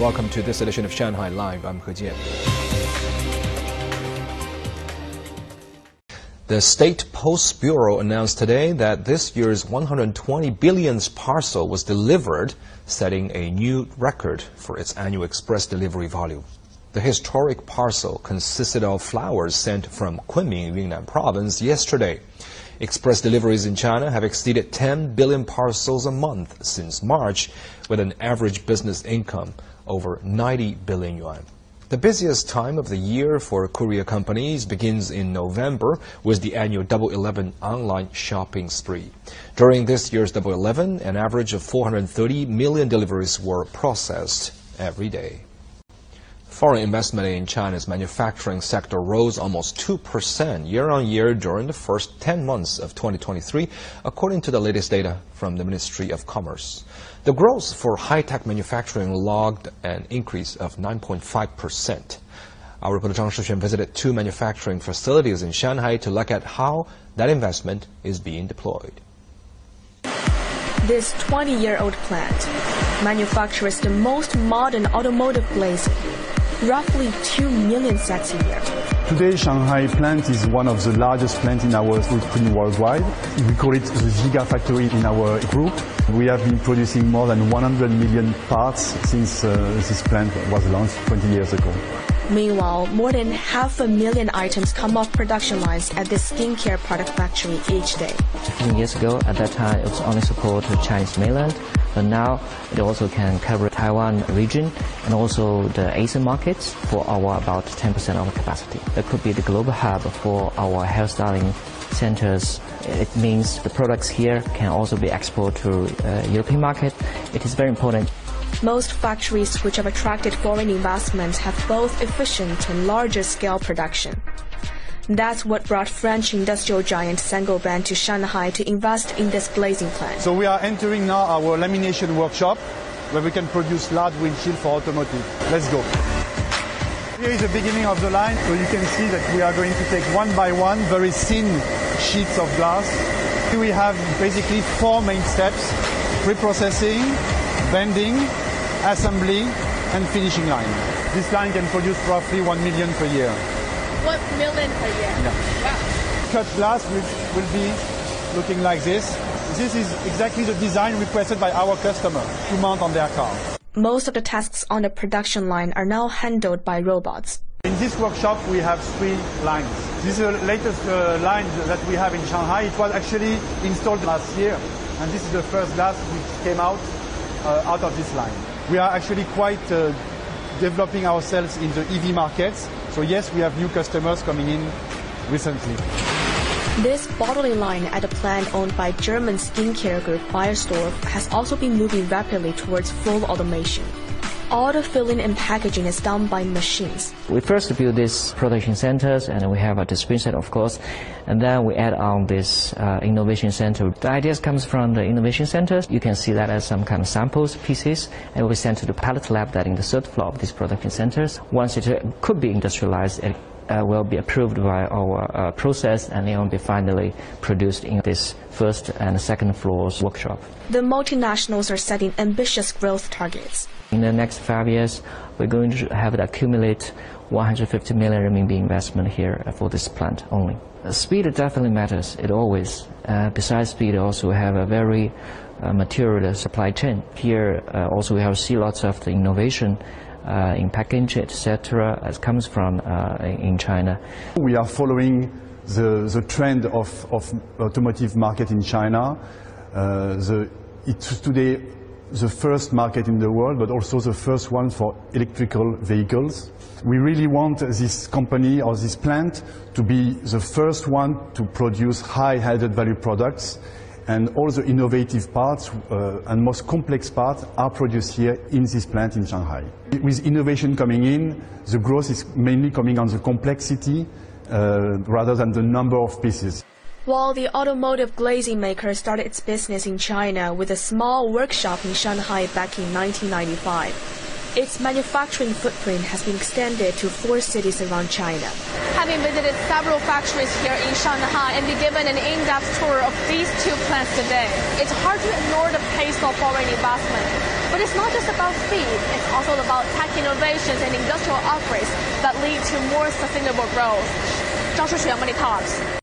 Welcome to this edition of Shanghai Live. I'm He Jian. The State Post Bureau announced today that this year's 120 billionth parcel was delivered, setting a new record for its annual express delivery volume. The historic parcel consisted of flowers sent from Kunming, Yunnan province yesterday. Express deliveries in China have exceeded 10 billion parcels a month since March, with an average business income over 90 billion yuan. The busiest time of the year for courier companies begins in November with the annual Double 11 online shopping spree. During this year's Double 11, an average of 430 million deliveries were processed every day. Foreign investment in China's manufacturing sector rose almost 2% year on year during the first 10 months of 2023, according to the latest data from the Ministry of Commerce. The growth for high-tech manufacturing logged an increase of 9.5%. Our reporter Zhang Shuxuan visited two manufacturing facilities in Shanghai to look at how that investment is being deployed. This 20-year-old plant manufactures the most modern automotive glazing roughly 2 million sets a year. Today, Shanghai plant is one of the largest plants in our footprint worldwide. We call it the Giga Factory in our group. We have been producing more than 100 million parts since uh, this plant was launched 20 years ago. Meanwhile, more than half a million items come off production lines at this skincare product factory each day. 15 years ago, at that time, it was only support to Chinese mainland, but now it also can cover Taiwan region and also the Asian markets for our about 10% of our capacity. That could be the global hub for our hairstyling centers. It means the products here can also be exported to uh, European market. It is very important most factories which have attracted foreign investment have both efficient and larger scale production. That's what brought French industrial giant Saint-Gobain to Shanghai to invest in this glazing plant. So we are entering now our lamination workshop where we can produce large windshield for automotive. Let's go. Here is the beginning of the line, so you can see that we are going to take one by one very thin sheets of glass. Here we have basically four main steps, pre-processing, bending, assembly, and finishing line. This line can produce roughly 1 million per year. 1 million per year? Yeah. Wow. Cut glass will, will be looking like this. This is exactly the design requested by our customer to mount on their car. Most of the tasks on the production line are now handled by robots. In this workshop, we have three lines. This is the latest uh, line that we have in Shanghai. It was actually installed last year, and this is the first glass which came out uh, out of this line. We are actually quite uh, developing ourselves in the EV markets. So yes, we have new customers coming in recently. This bottling line at a plant owned by German skincare group Beiersdorf has also been moving rapidly towards full automation all the filling and packaging is done by machines. We first build these production centers and we have a distribution of course, and then we add on this uh, innovation center. The ideas comes from the innovation centers. You can see that as some kind of samples, pieces, and we send to the pilot lab that in the third floor of these production centers. Once it uh, could be industrialized, it uh, will be approved by our uh, process and it will be finally produced in this first and second floors workshop. The multinationals are setting ambitious growth targets. In the next five years, we're going to have to accumulate 150 million RMB investment here for this plant only. Speed definitely matters. It always. Uh, besides speed, also have a very uh, material supply chain. Here uh, also we have see lots of the innovation uh, in packaging, etc. as comes from uh, in China. We are following the, the trend of, of automotive market in China. Uh, the, it's today the first market in the world, but also the first one for electrical vehicles. We really want this company or this plant to be the first one to produce high added value products and all the innovative parts uh, and most complex parts are produced here in this plant in Shanghai. With innovation coming in, the growth is mainly coming on the complexity uh, rather than the number of pieces. While the automotive glazing maker started its business in China with a small workshop in Shanghai back in 1995, its manufacturing footprint has been extended to four cities around China. Having visited several factories here in Shanghai and be given an in-depth tour of these two plants today, it's hard to ignore the pace of foreign investment. But it's not just about speed, it's also about tech innovations and industrial upgrades that lead to more sustainable growth. 张世学 Money Talks.